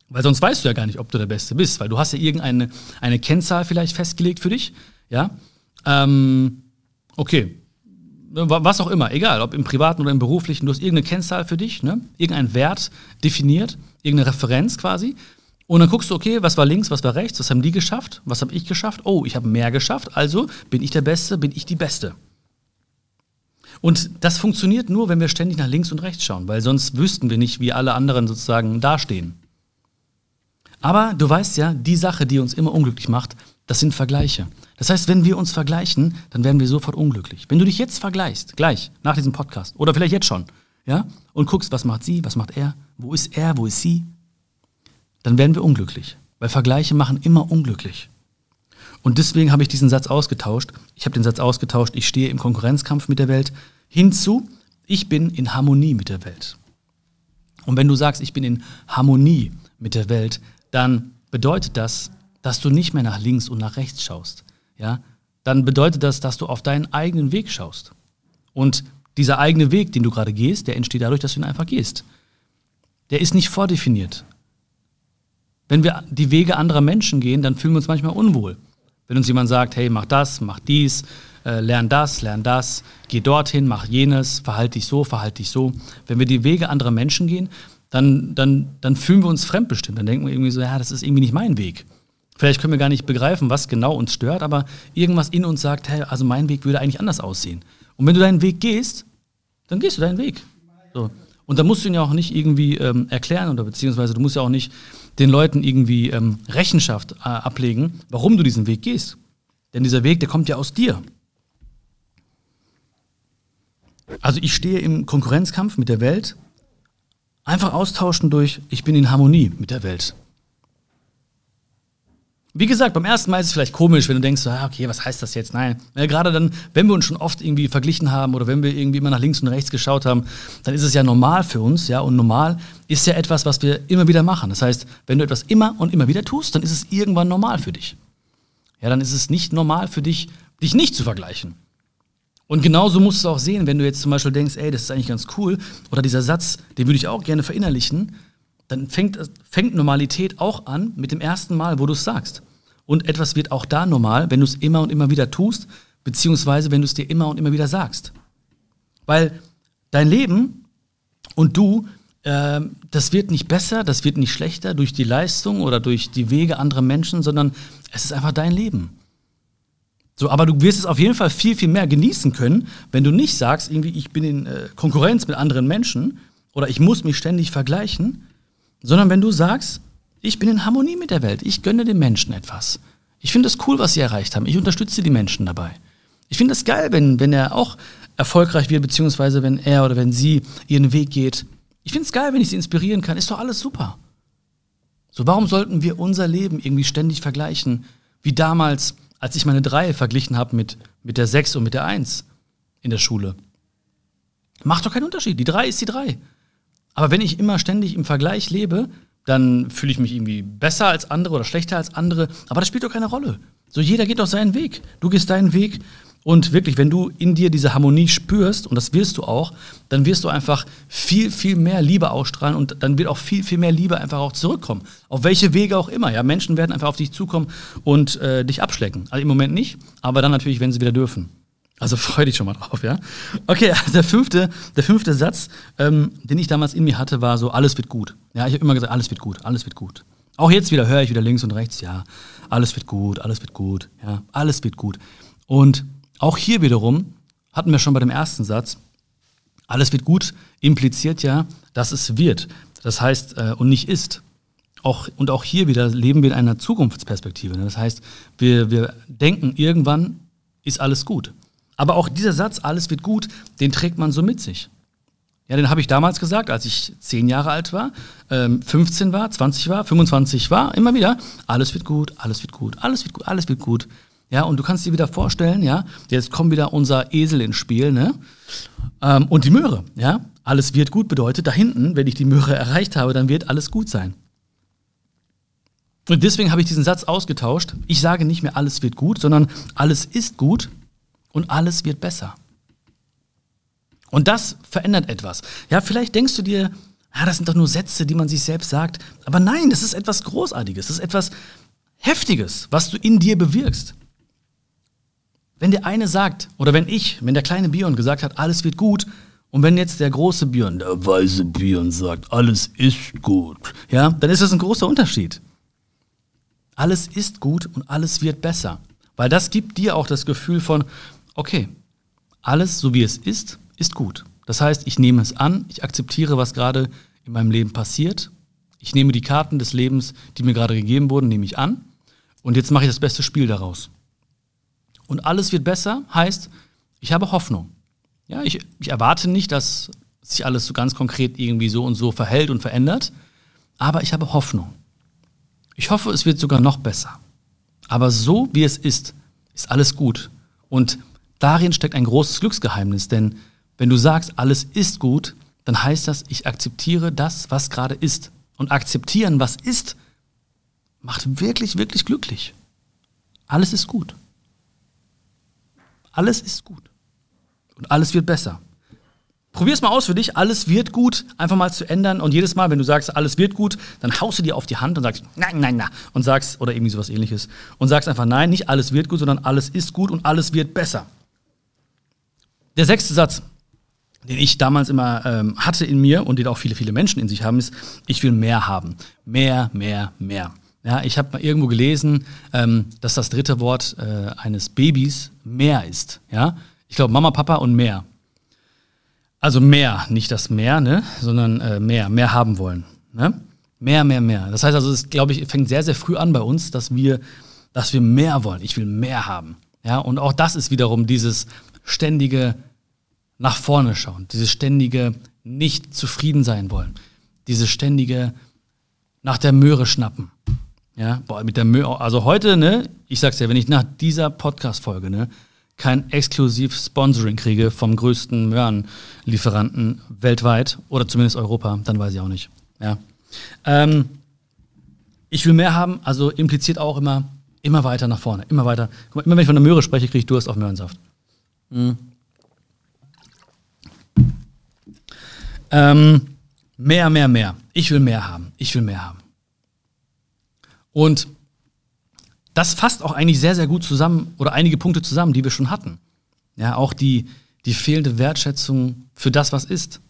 Weil sonst weißt du ja gar nicht, ob du der Beste bist, weil du hast ja irgendeine eine Kennzahl vielleicht festgelegt für dich. Ja. Ähm, okay. Was auch immer, egal, ob im privaten oder im beruflichen, du hast irgendeine Kennzahl für dich, ne? irgendeinen Wert definiert, irgendeine Referenz quasi. Und dann guckst du, okay, was war links, was war rechts, was haben die geschafft, was habe ich geschafft? Oh, ich habe mehr geschafft, also bin ich der Beste, bin ich die Beste. Und das funktioniert nur, wenn wir ständig nach links und rechts schauen, weil sonst wüssten wir nicht, wie alle anderen sozusagen dastehen. Aber du weißt ja, die Sache, die uns immer unglücklich macht, das sind Vergleiche. Das heißt, wenn wir uns vergleichen, dann werden wir sofort unglücklich. Wenn du dich jetzt vergleichst, gleich nach diesem Podcast oder vielleicht jetzt schon, ja, und guckst, was macht sie, was macht er, wo ist er, wo ist sie, dann werden wir unglücklich. Weil Vergleiche machen immer unglücklich. Und deswegen habe ich diesen Satz ausgetauscht. Ich habe den Satz ausgetauscht, ich stehe im Konkurrenzkampf mit der Welt, hinzu, ich bin in Harmonie mit der Welt. Und wenn du sagst, ich bin in Harmonie mit der Welt, dann bedeutet das, dass du nicht mehr nach links und nach rechts schaust. Ja? Dann bedeutet das, dass du auf deinen eigenen Weg schaust. Und dieser eigene Weg, den du gerade gehst, der entsteht dadurch, dass du ihn einfach gehst. Der ist nicht vordefiniert. Wenn wir die Wege anderer Menschen gehen, dann fühlen wir uns manchmal unwohl. Wenn uns jemand sagt, hey, mach das, mach dies, äh, lern das, lern das, geh dorthin, mach jenes, verhalte dich so, verhalte dich so. Wenn wir die Wege anderer Menschen gehen, dann, dann, dann fühlen wir uns fremdbestimmt. Dann denken wir irgendwie so, ja, das ist irgendwie nicht mein Weg. Vielleicht können wir gar nicht begreifen, was genau uns stört, aber irgendwas in uns sagt, hey, also mein Weg würde eigentlich anders aussehen. Und wenn du deinen Weg gehst, dann gehst du deinen Weg. So. Und dann musst du ihn ja auch nicht irgendwie ähm, erklären oder beziehungsweise du musst ja auch nicht den Leuten irgendwie ähm, Rechenschaft äh, ablegen, warum du diesen Weg gehst. Denn dieser Weg, der kommt ja aus dir. Also ich stehe im Konkurrenzkampf mit der Welt Einfach austauschen durch, ich bin in Harmonie mit der Welt. Wie gesagt, beim ersten Mal ist es vielleicht komisch, wenn du denkst, ah, okay, was heißt das jetzt? Nein. Ja, gerade dann, wenn wir uns schon oft irgendwie verglichen haben oder wenn wir irgendwie immer nach links und rechts geschaut haben, dann ist es ja normal für uns, ja, und normal ist ja etwas, was wir immer wieder machen. Das heißt, wenn du etwas immer und immer wieder tust, dann ist es irgendwann normal für dich. Ja, dann ist es nicht normal für dich, dich nicht zu vergleichen. Und genauso musst du auch sehen, wenn du jetzt zum Beispiel denkst, ey, das ist eigentlich ganz cool, oder dieser Satz, den würde ich auch gerne verinnerlichen, dann fängt, fängt Normalität auch an mit dem ersten Mal, wo du es sagst. Und etwas wird auch da normal, wenn du es immer und immer wieder tust, beziehungsweise wenn du es dir immer und immer wieder sagst. Weil dein Leben und du, äh, das wird nicht besser, das wird nicht schlechter durch die Leistung oder durch die Wege anderer Menschen, sondern es ist einfach dein Leben. So, aber du wirst es auf jeden Fall viel, viel mehr genießen können, wenn du nicht sagst, irgendwie, ich bin in äh, Konkurrenz mit anderen Menschen oder ich muss mich ständig vergleichen, sondern wenn du sagst, ich bin in Harmonie mit der Welt, ich gönne den Menschen etwas. Ich finde es cool, was sie erreicht haben. Ich unterstütze die Menschen dabei. Ich finde es geil, wenn, wenn er auch erfolgreich wird, beziehungsweise wenn er oder wenn sie ihren Weg geht. Ich finde es geil, wenn ich sie inspirieren kann. Ist doch alles super. So, warum sollten wir unser Leben irgendwie ständig vergleichen, wie damals als ich meine 3 verglichen habe mit, mit der 6 und mit der 1 in der Schule. Macht doch keinen Unterschied. Die 3 ist die 3. Aber wenn ich immer ständig im Vergleich lebe, dann fühle ich mich irgendwie besser als andere oder schlechter als andere. Aber das spielt doch keine Rolle. So jeder geht doch seinen Weg. Du gehst deinen Weg und wirklich, wenn du in dir diese Harmonie spürst, und das wirst du auch, dann wirst du einfach viel, viel mehr Liebe ausstrahlen und dann wird auch viel, viel mehr Liebe einfach auch zurückkommen. Auf welche Wege auch immer. Ja, Menschen werden einfach auf dich zukommen und äh, dich abschlecken. Also im Moment nicht, aber dann natürlich, wenn sie wieder dürfen. Also freu dich schon mal drauf, ja? Okay, der fünfte, der fünfte Satz, ähm, den ich damals in mir hatte, war so, alles wird gut. Ja, ich habe immer gesagt, alles wird gut, alles wird gut. Auch jetzt wieder höre ich wieder links und rechts, ja, alles wird gut, alles wird gut, ja, alles wird gut. Und auch hier wiederum hatten wir schon bei dem ersten Satz, alles wird gut, impliziert ja, dass es wird. Das heißt, äh, und nicht ist. Auch, und auch hier wieder leben wir in einer Zukunftsperspektive. Ne? Das heißt, wir, wir denken, irgendwann ist alles gut. Aber auch dieser Satz, alles wird gut, den trägt man so mit sich. Ja, den habe ich damals gesagt, als ich 10 Jahre alt war, ähm, 15 war, 20 war, 25 war, immer wieder. Alles wird gut, alles wird gut, alles wird gut, alles wird gut. Ja, und du kannst dir wieder vorstellen, ja, jetzt kommt wieder unser Esel ins Spiel, ne? Ähm, und die Möhre, ja. Alles wird gut bedeutet, da hinten, wenn ich die Möhre erreicht habe, dann wird alles gut sein. Und deswegen habe ich diesen Satz ausgetauscht. Ich sage nicht mehr, alles wird gut, sondern alles ist gut und alles wird besser. Und das verändert etwas. Ja, vielleicht denkst du dir, ja, das sind doch nur Sätze, die man sich selbst sagt. Aber nein, das ist etwas Großartiges, das ist etwas Heftiges, was du in dir bewirkst. Wenn der eine sagt, oder wenn ich, wenn der kleine Björn gesagt hat, alles wird gut, und wenn jetzt der große Björn, der weise Björn sagt, alles ist gut, ja, dann ist das ein großer Unterschied. Alles ist gut und alles wird besser. Weil das gibt dir auch das Gefühl von, okay, alles so wie es ist, ist gut. Das heißt, ich nehme es an, ich akzeptiere, was gerade in meinem Leben passiert. Ich nehme die Karten des Lebens, die mir gerade gegeben wurden, nehme ich an. Und jetzt mache ich das beste Spiel daraus. Und alles wird besser, heißt, ich habe Hoffnung. Ja, ich, ich erwarte nicht, dass sich alles so ganz konkret irgendwie so und so verhält und verändert, aber ich habe Hoffnung. Ich hoffe, es wird sogar noch besser. Aber so wie es ist, ist alles gut. Und darin steckt ein großes Glücksgeheimnis, denn wenn du sagst, alles ist gut, dann heißt das, ich akzeptiere das, was gerade ist. Und akzeptieren, was ist, macht wirklich, wirklich glücklich. Alles ist gut. Alles ist gut. Und alles wird besser. Probier es mal aus für dich, alles wird gut, einfach mal zu ändern. Und jedes Mal, wenn du sagst, alles wird gut, dann haust du dir auf die Hand und sagst, nein, nein, nein. Und sagst, oder irgendwie sowas ähnliches. Und sagst einfach, nein, nicht alles wird gut, sondern alles ist gut und alles wird besser. Der sechste Satz, den ich damals immer ähm, hatte in mir und den auch viele, viele Menschen in sich haben, ist, ich will mehr haben. Mehr, mehr, mehr. Ja, ich habe mal irgendwo gelesen, ähm, dass das dritte Wort äh, eines Babys mehr ist. Ja? Ich glaube, Mama, Papa und mehr. Also mehr, nicht das mehr, ne? sondern äh, mehr, mehr haben wollen. Ne? Mehr, mehr, mehr. Das heißt also, es glaube ich, fängt sehr, sehr früh an bei uns, dass wir, dass wir mehr wollen. Ich will mehr haben. Ja, und auch das ist wiederum dieses ständige nach vorne schauen, dieses ständige nicht zufrieden sein wollen, dieses ständige nach der Möhre schnappen. Ja, boah, mit der Möhre, also heute, ne, ich sag's ja, wenn ich nach dieser Podcast-Folge, ne, kein exklusiv Sponsoring kriege vom größten Möhrenlieferanten weltweit oder zumindest Europa, dann weiß ich auch nicht. Ja. Ähm, ich will mehr haben, also impliziert auch immer, immer weiter nach vorne, immer weiter. Mal, immer wenn ich von der Möhre spreche, kriege ich Durst auf Möhrensaft. Mhm. Ähm, mehr, mehr, mehr. Ich will mehr haben. Ich will mehr haben. Und das fasst auch eigentlich sehr, sehr gut zusammen oder einige Punkte zusammen, die wir schon hatten. Ja, auch die, die fehlende Wertschätzung für das, was ist.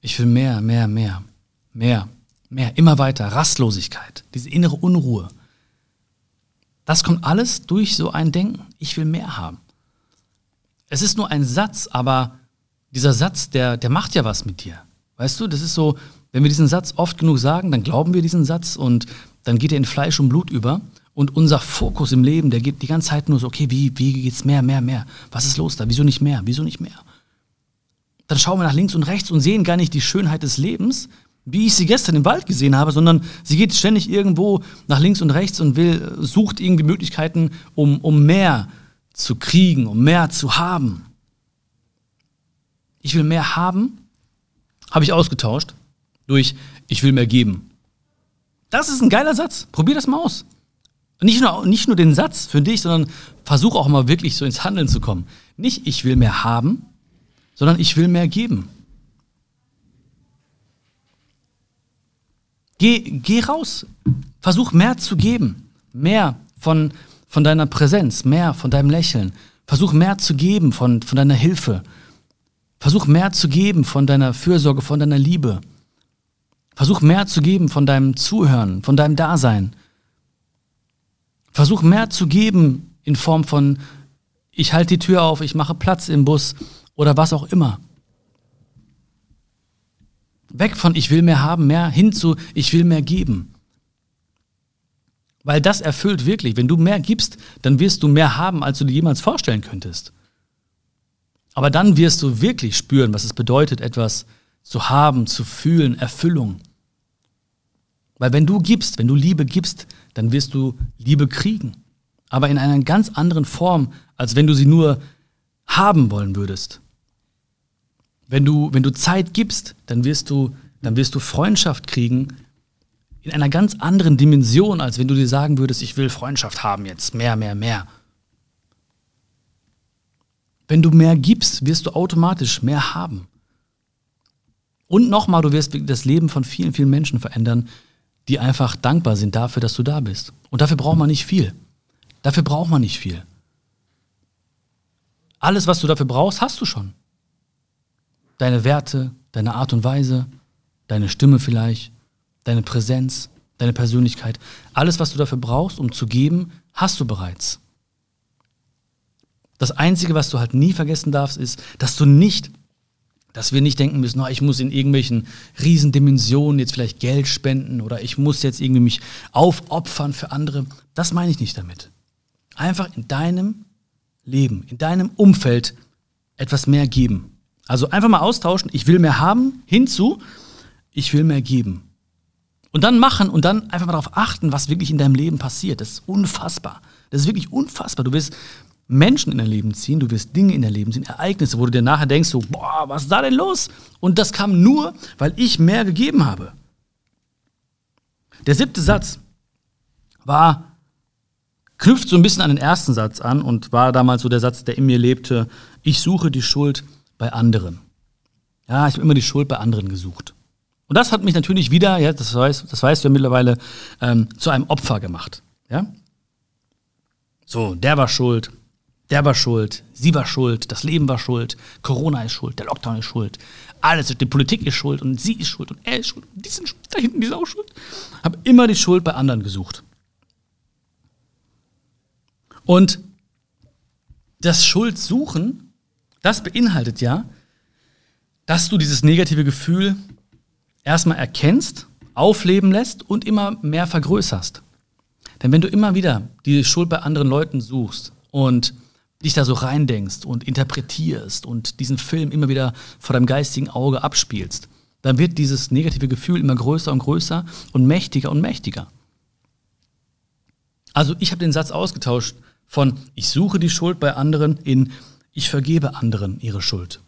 Ich will mehr, mehr, mehr, mehr, mehr, immer weiter. Rastlosigkeit, diese innere Unruhe. Das kommt alles durch so ein Denken. Ich will mehr haben. Es ist nur ein Satz, aber dieser Satz, der, der macht ja was mit dir. Weißt du, das ist so, wenn wir diesen Satz oft genug sagen, dann glauben wir diesen Satz und dann geht er in Fleisch und Blut über. Und unser Fokus im Leben, der geht die ganze Zeit nur so, okay, wie, wie geht's mehr, mehr, mehr? Was ist los da? Wieso nicht mehr? Wieso nicht mehr? Dann schauen wir nach links und rechts und sehen gar nicht die Schönheit des Lebens, wie ich sie gestern im Wald gesehen habe, sondern sie geht ständig irgendwo nach links und rechts und will, sucht irgendwie Möglichkeiten, um, um mehr zu kriegen, um mehr zu haben ich will mehr haben, habe ich ausgetauscht durch ich will mehr geben. Das ist ein geiler Satz. Probier das mal aus. Nicht nur, nicht nur den Satz für dich, sondern versuch auch mal wirklich so ins Handeln zu kommen. Nicht ich will mehr haben, sondern ich will mehr geben. Geh, geh raus. Versuch mehr zu geben. Mehr von, von deiner Präsenz, mehr von deinem Lächeln. Versuch mehr zu geben von, von deiner Hilfe, Versuch mehr zu geben von deiner Fürsorge, von deiner Liebe. Versuch mehr zu geben von deinem Zuhören, von deinem Dasein. Versuch mehr zu geben in Form von, ich halte die Tür auf, ich mache Platz im Bus oder was auch immer. Weg von, ich will mehr haben, mehr hin zu, ich will mehr geben. Weil das erfüllt wirklich. Wenn du mehr gibst, dann wirst du mehr haben, als du dir jemals vorstellen könntest. Aber dann wirst du wirklich spüren, was es bedeutet, etwas zu haben, zu fühlen, Erfüllung. Weil wenn du gibst, wenn du Liebe gibst, dann wirst du Liebe kriegen. Aber in einer ganz anderen Form, als wenn du sie nur haben wollen würdest. Wenn du, wenn du Zeit gibst, dann wirst du, dann wirst du Freundschaft kriegen in einer ganz anderen Dimension, als wenn du dir sagen würdest, ich will Freundschaft haben jetzt, mehr, mehr, mehr. Wenn du mehr gibst, wirst du automatisch mehr haben. Und nochmal, du wirst das Leben von vielen, vielen Menschen verändern, die einfach dankbar sind dafür, dass du da bist. Und dafür braucht man nicht viel. Dafür braucht man nicht viel. Alles, was du dafür brauchst, hast du schon. Deine Werte, deine Art und Weise, deine Stimme vielleicht, deine Präsenz, deine Persönlichkeit. Alles, was du dafür brauchst, um zu geben, hast du bereits. Das Einzige, was du halt nie vergessen darfst, ist, dass du nicht dass wir nicht denken müssen, oh, ich muss in irgendwelchen Riesendimensionen jetzt vielleicht Geld spenden oder ich muss jetzt irgendwie mich aufopfern für andere. Das meine ich nicht damit. Einfach in deinem Leben, in deinem Umfeld etwas mehr geben. Also einfach mal austauschen, ich will mehr haben, hinzu, ich will mehr geben. Und dann machen und dann einfach mal darauf achten, was wirklich in deinem Leben passiert. Das ist unfassbar. Das ist wirklich unfassbar. Du wirst Menschen in dein Leben ziehen, du wirst Dinge in dein Leben ziehen, Ereignisse, wo du dir nachher denkst, so, boah, was ist da denn los? Und das kam nur, weil ich mehr gegeben habe. Der siebte Satz war, knüpft so ein bisschen an den ersten Satz an und war damals so der Satz, der in mir lebte, ich suche die Schuld bei anderen. Ja, ich habe immer die Schuld bei anderen gesucht. Und das hat mich natürlich wieder, ja, das weißt, das weißt du ja mittlerweile, ähm, zu einem Opfer gemacht. Ja? So, der war schuld, der war schuld, sie war schuld, das Leben war schuld, Corona ist schuld, der Lockdown ist schuld, alles, die Politik ist schuld und sie ist schuld und er ist schuld und die sind schuld, da hinten die ist auch schuld. Habe immer die Schuld bei anderen gesucht. Und das Schuldsuchen, das beinhaltet ja, dass du dieses negative Gefühl erstmal erkennst, aufleben lässt und immer mehr vergrößerst. Denn wenn du immer wieder die Schuld bei anderen Leuten suchst und dich da so reindenkst und interpretierst und diesen Film immer wieder vor deinem geistigen Auge abspielst, dann wird dieses negative Gefühl immer größer und größer und mächtiger und mächtiger. Also ich habe den Satz ausgetauscht von ich suche die Schuld bei anderen in ich vergebe anderen ihre Schuld.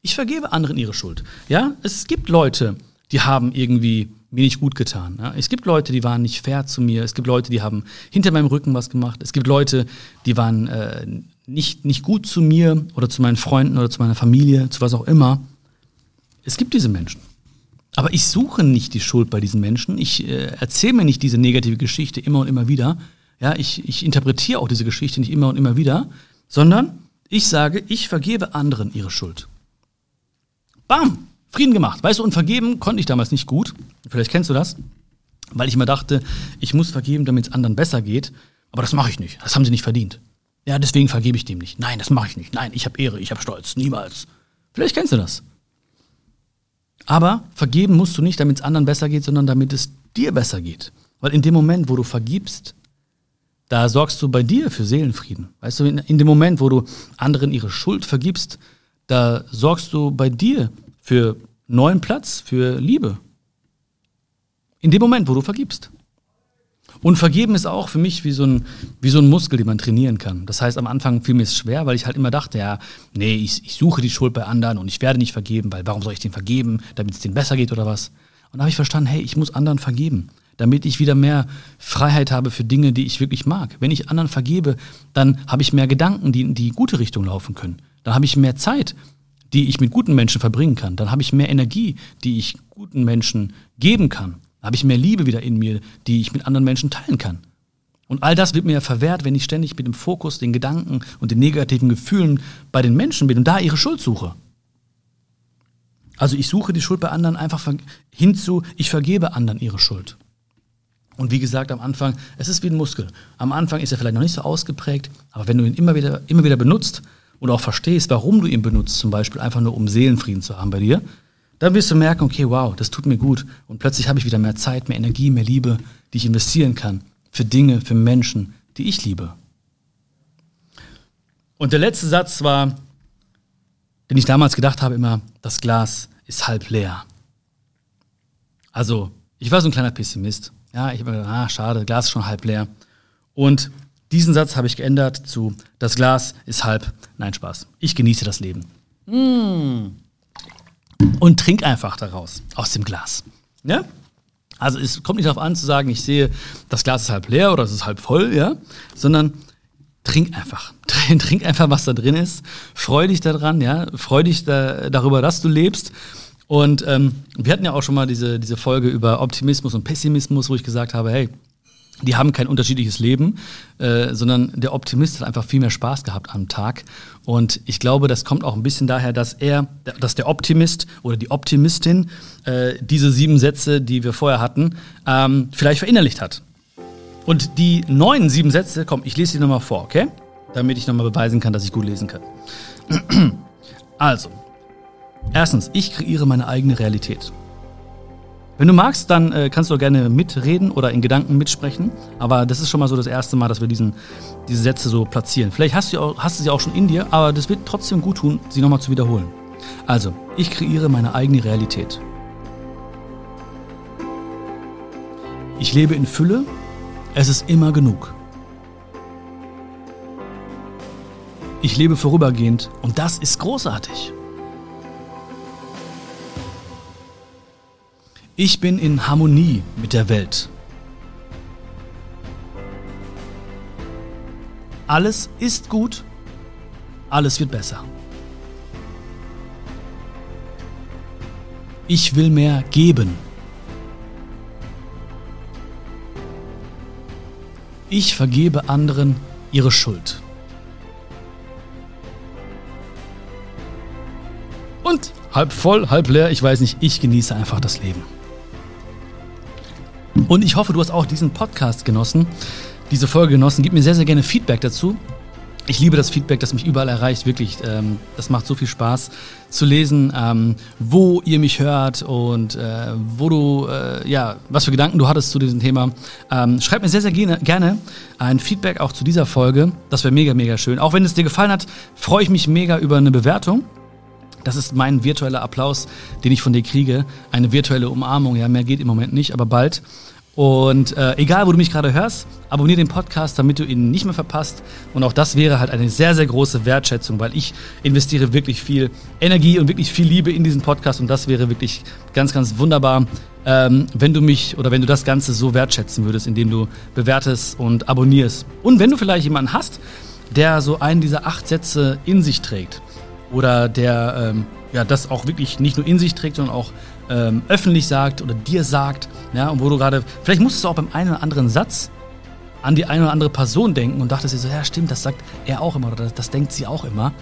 Ich vergebe anderen ihre Schuld. Ja, es gibt Leute, die haben irgendwie mir nicht gut getan. Ja? Es gibt Leute, die waren nicht fair zu mir. Es gibt Leute, die haben hinter meinem Rücken was gemacht. Es gibt Leute, die waren äh, nicht, nicht gut zu mir oder zu meinen Freunden oder zu meiner Familie, zu was auch immer. Es gibt diese Menschen. Aber ich suche nicht die Schuld bei diesen Menschen. Ich äh, erzähle mir nicht diese negative Geschichte immer und immer wieder. Ja, ich, ich interpretiere auch diese Geschichte nicht immer und immer wieder, sondern ich sage, ich vergebe anderen ihre Schuld. Bam! Frieden gemacht. Weißt du, und vergeben konnte ich damals nicht gut. Vielleicht kennst du das. Weil ich immer dachte, ich muss vergeben, damit es anderen besser geht. Aber das mache ich nicht. Das haben sie nicht verdient. Ja, deswegen vergebe ich dem nicht. Nein, das mache ich nicht. Nein, ich habe Ehre, ich habe Stolz. Niemals. Vielleicht kennst du das. Aber vergeben musst du nicht, damit es anderen besser geht, sondern damit es dir besser geht. Weil in dem Moment, wo du vergibst, da sorgst du bei dir für Seelenfrieden. Weißt du, in, in dem Moment, wo du anderen ihre Schuld vergibst, da sorgst du bei dir für neuen Platz, für Liebe. In dem Moment, wo du vergibst. Und vergeben ist auch für mich wie so, ein, wie so ein Muskel, den man trainieren kann. Das heißt, am Anfang fiel mir es schwer, weil ich halt immer dachte, ja, nee, ich, ich suche die Schuld bei anderen und ich werde nicht vergeben, weil warum soll ich den vergeben, damit es denen besser geht oder was? Und da habe ich verstanden, hey, ich muss anderen vergeben, damit ich wieder mehr Freiheit habe für Dinge, die ich wirklich mag. Wenn ich anderen vergebe, dann habe ich mehr Gedanken, die in die gute Richtung laufen können. Dann habe ich mehr Zeit, die ich mit guten Menschen verbringen kann. Dann habe ich mehr Energie, die ich guten Menschen geben kann. Dann habe ich mehr Liebe wieder in mir, die ich mit anderen Menschen teilen kann. Und all das wird mir ja verwehrt, wenn ich ständig mit dem Fokus, den Gedanken und den negativen Gefühlen bei den Menschen bin und da ihre Schuld suche. Also ich suche die Schuld bei anderen einfach hinzu, ich vergebe anderen ihre Schuld. Und wie gesagt, am Anfang, es ist wie ein Muskel. Am Anfang ist er vielleicht noch nicht so ausgeprägt, aber wenn du ihn immer wieder, immer wieder benutzt, und auch verstehst, warum du ihn benutzt, zum Beispiel einfach nur um Seelenfrieden zu haben bei dir, dann wirst du merken, okay, wow, das tut mir gut. Und plötzlich habe ich wieder mehr Zeit, mehr Energie, mehr Liebe, die ich investieren kann für Dinge, für Menschen, die ich liebe. Und der letzte Satz war, den ich damals gedacht habe immer, das Glas ist halb leer. Also, ich war so ein kleiner Pessimist. Ja, ich habe gedacht, ah, schade, Glas ist schon halb leer. Und diesen Satz habe ich geändert zu, das Glas ist halb, nein, Spaß. Ich genieße das Leben. Mm. Und trink einfach daraus, aus dem Glas. Ja? Also es kommt nicht darauf an zu sagen, ich sehe, das Glas ist halb leer oder es ist halb voll, ja, sondern trink einfach. Trink einfach, was da drin ist. Freu dich daran, ja. Freu dich da, darüber, dass du lebst. Und ähm, wir hatten ja auch schon mal diese, diese Folge über Optimismus und Pessimismus, wo ich gesagt habe, hey, die haben kein unterschiedliches Leben, äh, sondern der Optimist hat einfach viel mehr Spaß gehabt am Tag. Und ich glaube, das kommt auch ein bisschen daher, dass er, dass der Optimist oder die Optimistin äh, diese sieben Sätze, die wir vorher hatten, ähm, vielleicht verinnerlicht hat. Und die neuen sieben Sätze, komm, ich lese die nochmal vor, okay? Damit ich nochmal beweisen kann, dass ich gut lesen kann. Also, erstens, ich kreiere meine eigene Realität. Wenn du magst, dann äh, kannst du auch gerne mitreden oder in Gedanken mitsprechen. Aber das ist schon mal so das erste Mal, dass wir diesen, diese Sätze so platzieren. Vielleicht hast du, auch, hast du sie auch schon in dir, aber das wird trotzdem gut tun, sie nochmal zu wiederholen. Also, ich kreiere meine eigene Realität. Ich lebe in Fülle, es ist immer genug. Ich lebe vorübergehend und das ist großartig. Ich bin in Harmonie mit der Welt. Alles ist gut, alles wird besser. Ich will mehr geben. Ich vergebe anderen ihre Schuld. Und halb voll, halb leer, ich weiß nicht, ich genieße einfach das Leben. Und ich hoffe, du hast auch diesen Podcast genossen, diese Folge genossen. Gib mir sehr, sehr gerne Feedback dazu. Ich liebe das Feedback, das mich überall erreicht, wirklich. Ähm, das macht so viel Spaß zu lesen, ähm, wo ihr mich hört und äh, wo du, äh, ja, was für Gedanken du hattest zu diesem Thema. Ähm, schreib mir sehr, sehr gerne, gerne ein Feedback auch zu dieser Folge. Das wäre mega, mega schön. Auch wenn es dir gefallen hat, freue ich mich mega über eine Bewertung. Das ist mein virtueller Applaus, den ich von dir kriege. Eine virtuelle Umarmung. Ja, mehr geht im Moment nicht, aber bald. Und äh, egal, wo du mich gerade hörst, abonniere den Podcast, damit du ihn nicht mehr verpasst. Und auch das wäre halt eine sehr, sehr große Wertschätzung, weil ich investiere wirklich viel Energie und wirklich viel Liebe in diesen Podcast. Und das wäre wirklich ganz, ganz wunderbar, ähm, wenn du mich oder wenn du das Ganze so wertschätzen würdest, indem du bewertest und abonnierst. Und wenn du vielleicht jemanden hast, der so einen dieser acht Sätze in sich trägt oder der ähm, ja, das auch wirklich nicht nur in sich trägt, sondern auch ähm, öffentlich sagt oder dir sagt, ja, und wo du gerade, vielleicht musstest du auch beim einen oder anderen Satz an die eine oder andere Person denken und dachtest dir so, ja, stimmt, das sagt er auch immer oder das, das denkt sie auch immer.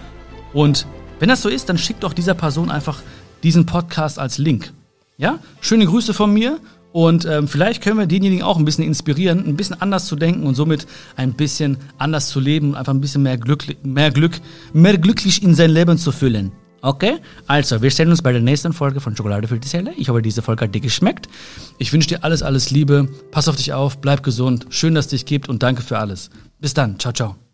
Und wenn das so ist, dann schick doch dieser Person einfach diesen Podcast als Link. Ja, schöne Grüße von mir und ähm, vielleicht können wir denjenigen auch ein bisschen inspirieren, ein bisschen anders zu denken und somit ein bisschen anders zu leben und einfach ein bisschen mehr Glück, mehr Glück, mehr glücklich in sein Leben zu füllen. Okay? Also, wir sehen uns bei der nächsten Folge von Schokolade für die Seele. Ich hoffe, diese Folge hat dir geschmeckt. Ich wünsche dir alles, alles Liebe. Pass auf dich auf, bleib gesund. Schön, dass es dich gibt und danke für alles. Bis dann. Ciao, ciao.